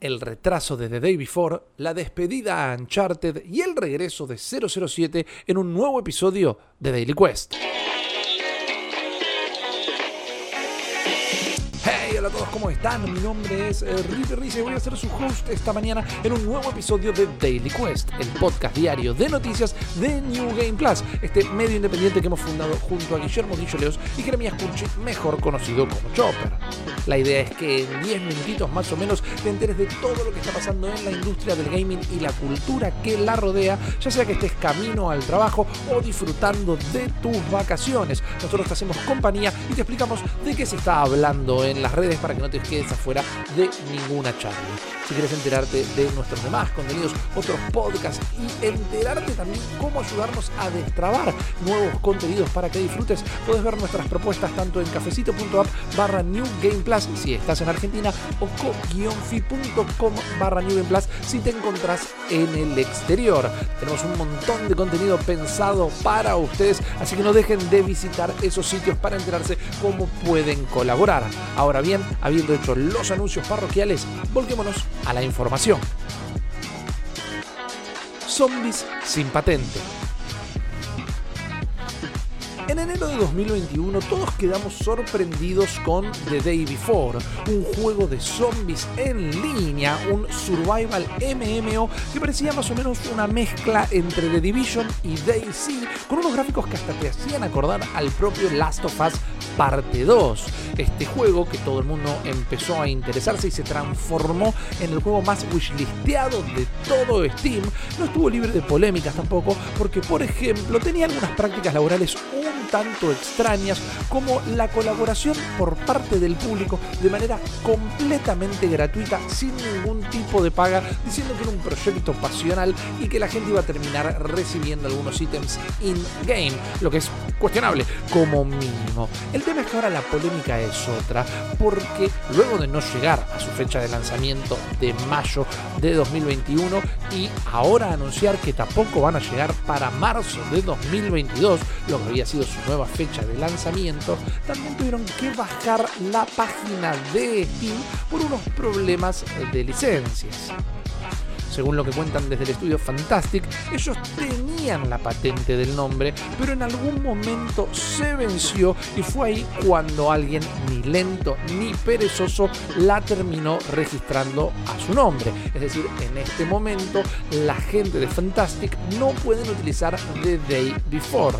el retraso de The Day Before, la despedida a Uncharted y el regreso de 007 en un nuevo episodio de Daily Quest. Hey, hola a todos, ¿cómo están? Mi nombre es eh, Ricky Rice y voy a ser su host esta mañana en un nuevo episodio de Daily Quest, el podcast diario de noticias de New Game Plus, este medio independiente que hemos fundado junto a Guillermo Guilloleos y Jeremías Curchi, mejor conocido como Chopper. La idea es que en 10 minutitos más o menos te enteres de todo lo que está pasando en la industria del gaming y la cultura que la rodea, ya sea que estés camino al trabajo o disfrutando de tus vacaciones. Nosotros te hacemos compañía y te explicamos de qué se está hablando en las redes para que no te quedes afuera de ninguna charla. Si quieres enterarte de nuestros demás contenidos, otros podcasts y enterarte también cómo ayudarnos a destrabar nuevos contenidos para que disfrutes, puedes ver nuestras propuestas tanto en cafecito.app barra New Game si estás en Argentina o co-fi.com barra si te encontrás en el exterior. Tenemos un montón de contenido pensado para ustedes, así que no dejen de visitar esos sitios para enterarse cómo pueden colaborar. Ahora bien, habiendo hecho los anuncios parroquiales, volquémonos a la información. Zombies sin patente. En enero de 2021 todos quedamos sorprendidos con The Day Before, un juego de zombies en línea, un survival MMO que parecía más o menos una mezcla entre The Division y DayZ, con unos gráficos que hasta te hacían acordar al propio Last of Us parte 2. Este juego que todo el mundo empezó a interesarse y se transformó en el juego más wishlisteado de todo Steam, no estuvo libre de polémicas tampoco, porque por ejemplo tenía algunas prácticas laborales tanto extrañas como la colaboración por parte del público de manera completamente gratuita, sin ningún tipo de paga, diciendo que era un proyecto pasional y que la gente iba a terminar recibiendo algunos ítems in-game, lo que es cuestionable como mínimo. El tema es que ahora la polémica es otra, porque luego de no llegar a su fecha de lanzamiento de mayo de 2021 y ahora anunciar que tampoco van a llegar para marzo de 2022, lo que había sido su nueva fecha de lanzamiento, también tuvieron que bajar la página de Steam por unos problemas de licencias según lo que cuentan desde el estudio Fantastic, ellos tenían la patente del nombre, pero en algún momento se venció y fue ahí cuando alguien ni lento ni perezoso la terminó registrando a su nombre. Es decir, en este momento la gente de Fantastic no pueden utilizar The Day Before.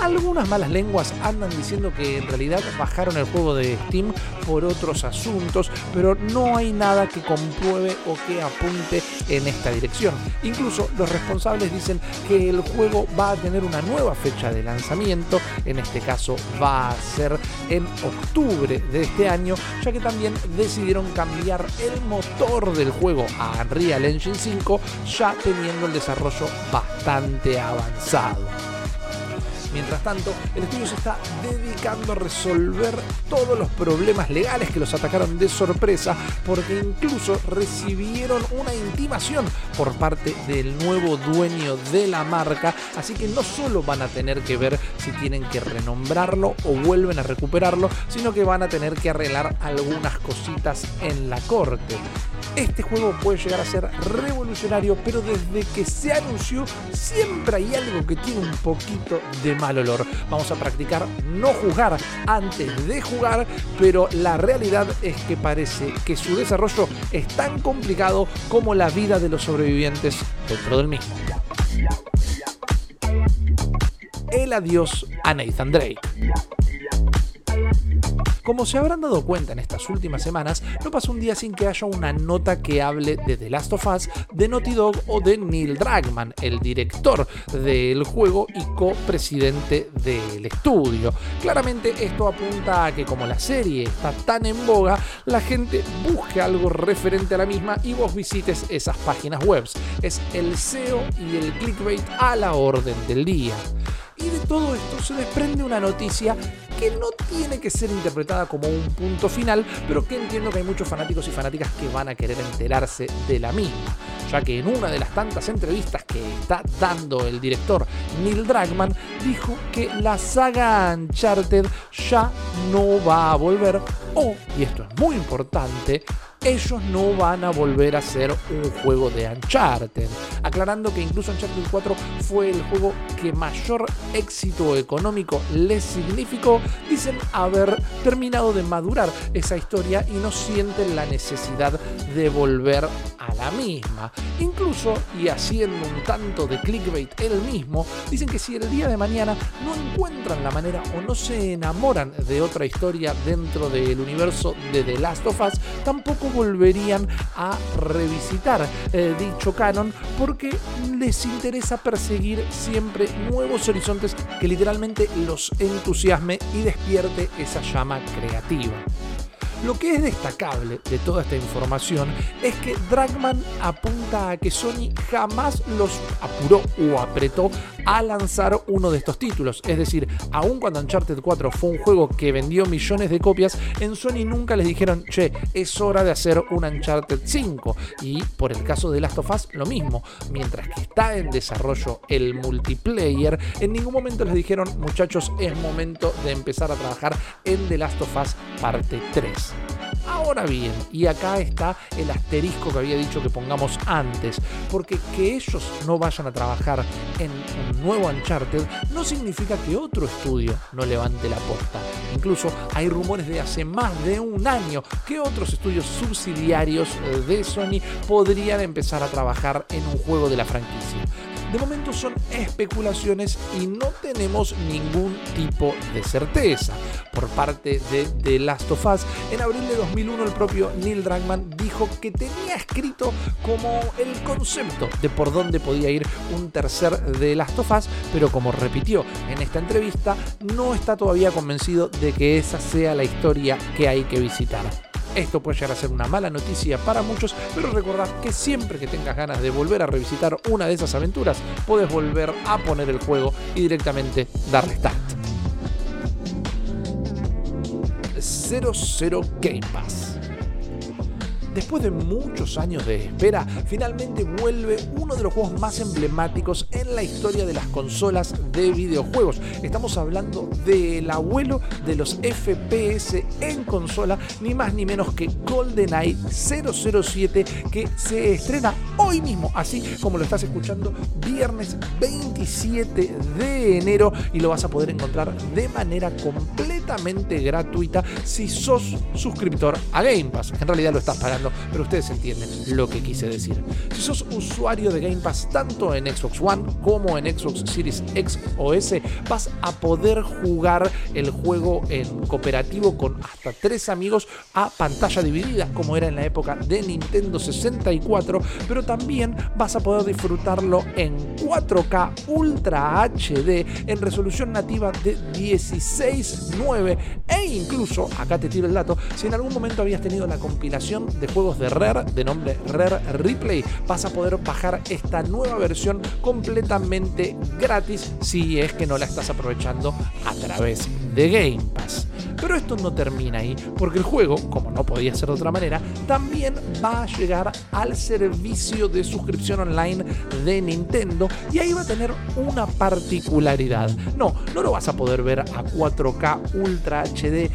Algunas malas lenguas andan diciendo que en realidad bajaron el juego de Steam por otros asuntos, pero no hay nada que compruebe o que apunte en esta dirección. Incluso los responsables dicen que el juego va a tener una nueva fecha de lanzamiento, en este caso va a ser en octubre de este año, ya que también decidieron cambiar el motor del juego a Unreal Engine 5, ya teniendo el desarrollo bastante avanzado. Mientras tanto, el estudio se está dedicando a resolver todos los problemas legales que los atacaron de sorpresa, porque incluso recibieron una intimación por parte del nuevo dueño de la marca, así que no solo van a tener que ver si tienen que renombrarlo o vuelven a recuperarlo, sino que van a tener que arreglar algunas cositas en la corte. Este juego puede llegar a ser revolucionario, pero desde que se anunció siempre hay algo que tiene un poquito de mal olor. Vamos a practicar no jugar antes de jugar, pero la realidad es que parece que su desarrollo es tan complicado como la vida de los sobrevivientes dentro del mismo. El adiós a Nathan Drake. Como se habrán dado cuenta en estas últimas semanas, no pasa un día sin que haya una nota que hable de The Last of Us, de Naughty Dog o de Neil Druckmann, el director del juego y copresidente del estudio. Claramente esto apunta a que como la serie está tan en boga, la gente busque algo referente a la misma y vos visites esas páginas web. Es el SEO y el clickbait a la orden del día. Todo esto se desprende una noticia que no tiene que ser interpretada como un punto final, pero que entiendo que hay muchos fanáticos y fanáticas que van a querer enterarse de la misma, ya que en una de las tantas entrevistas que está dando el director Neil Druckmann, dijo que la saga Uncharted ya no va a volver, o, y esto es muy importante, ellos no van a volver a hacer un juego de Uncharted. Aclarando que incluso Uncharted 4 fue el juego que mayor éxito económico les significó, dicen haber terminado de madurar esa historia y no sienten la necesidad de volver a la misma. Incluso, y haciendo un tanto de clickbait él mismo, dicen que si el día de mañana no encuentran la manera o no se enamoran de otra historia dentro del universo de The Last of Us, tampoco volverían a revisitar eh, dicho canon porque les interesa perseguir siempre nuevos horizontes que literalmente los entusiasme y despierte esa llama creativa. Lo que es destacable de toda esta información es que Dragman apunta a que Sony jamás los apuró o apretó a lanzar uno de estos títulos. Es decir, aun cuando Uncharted 4 fue un juego que vendió millones de copias, en Sony nunca les dijeron, che, es hora de hacer un Uncharted 5. Y por el caso de Last of Us, lo mismo. Mientras que está en desarrollo el multiplayer, en ningún momento les dijeron, muchachos, es momento de empezar a trabajar en The Last of Us parte 3. Ahora bien, y acá está el asterisco que había dicho que pongamos antes, porque que ellos no vayan a trabajar en un nuevo Uncharted no significa que otro estudio no levante la posta. Incluso hay rumores de hace más de un año que otros estudios subsidiarios de Sony podrían empezar a trabajar en un juego de la franquicia. De momento son especulaciones y no tenemos ningún tipo de certeza. Por parte de The Last of Us, en abril de 2001 el propio Neil Druckmann dijo que tenía escrito como el concepto de por dónde podía ir un tercer The Last of Us, pero como repitió en esta entrevista, no está todavía convencido de que esa sea la historia que hay que visitar. Esto puede llegar a ser una mala noticia para muchos, pero recordad que siempre que tengas ganas de volver a revisitar una de esas aventuras, puedes volver a poner el juego y directamente darle start. 00 Game Pass. Después de muchos años de espera, finalmente vuelve uno de los juegos más emblemáticos en la historia de las consolas de videojuegos. Estamos hablando del abuelo de los FPS en consola, ni más ni menos que GoldenEye 007, que se estrena hoy mismo, así como lo estás escuchando, viernes 27 de enero y lo vas a poder encontrar de manera completamente gratuita si sos suscriptor a Game Pass. En realidad lo estás pagando pero ustedes entienden lo que quise decir. Si sos usuario de Game Pass tanto en Xbox One como en Xbox Series X o S, vas a poder jugar el juego en cooperativo con hasta tres amigos a pantalla dividida, como era en la época de Nintendo 64, pero también vas a poder disfrutarlo en 4K Ultra HD en resolución nativa de 16.9 e incluso, acá te tiro el dato, si en algún momento habías tenido la compilación de juegos de Rare de nombre Rare Replay, vas a poder bajar esta nueva versión completamente gratis si es que no la estás aprovechando a través de Game Pass. Pero esto no termina ahí, porque el juego, como no podía ser de otra manera, también va a llegar al servicio de suscripción online de Nintendo y ahí va a tener una particularidad. No, no lo vas a poder ver a 4K Ultra HD,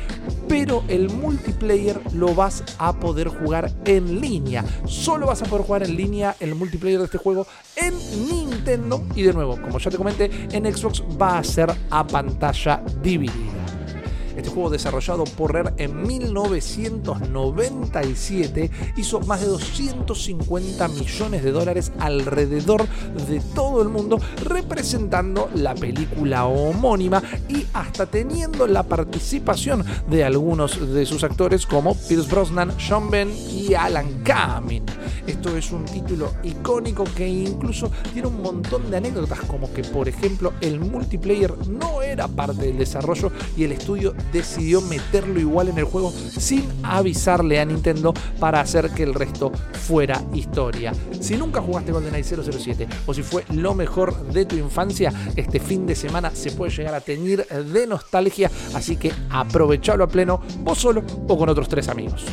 pero el multiplayer lo vas a poder jugar en línea. Solo vas a poder jugar en línea el multiplayer de este juego en Nintendo y de nuevo, como ya te comenté, en Xbox va a ser a pantalla dividida. Este juego desarrollado por Rare en 1997 hizo más de 250 millones de dólares alrededor de todo el mundo representando la película homónima y hasta teniendo la participación de algunos de sus actores como Pierce Brosnan, Sean Ben y Alan Cumming. Esto es un título icónico que incluso tiene un montón de anécdotas como que por ejemplo el multiplayer no era parte del desarrollo y el estudio decidió meterlo igual en el juego sin avisarle a Nintendo para hacer que el resto fuera historia. Si nunca jugaste GoldenEye 007 o si fue lo mejor de tu infancia, este fin de semana se puede llegar a tener de nostalgia, así que aprovechalo a pleno, vos solo o con otros tres amigos.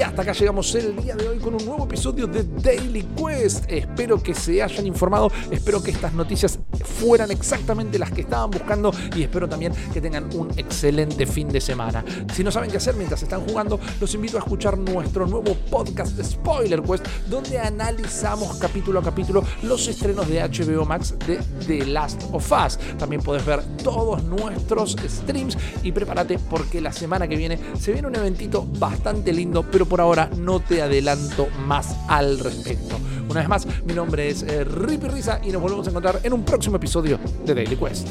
Y hasta acá llegamos el día de hoy con un nuevo episodio de Daily Quest. Espero que se hayan informado, espero que estas noticias fueran exactamente las que estaban buscando y espero también que tengan un excelente fin de semana. Si no saben qué hacer mientras están jugando, los invito a escuchar nuestro nuevo podcast Spoiler Quest, donde analizamos capítulo a capítulo los estrenos de HBO Max de The Last of Us. También puedes ver todos nuestros streams y prepárate porque la semana que viene se viene un eventito bastante lindo, pero por ahora no te adelanto más al respecto. Una vez más, mi nombre es eh, Risa y nos volvemos a encontrar en un próximo episodio de Daily Quest.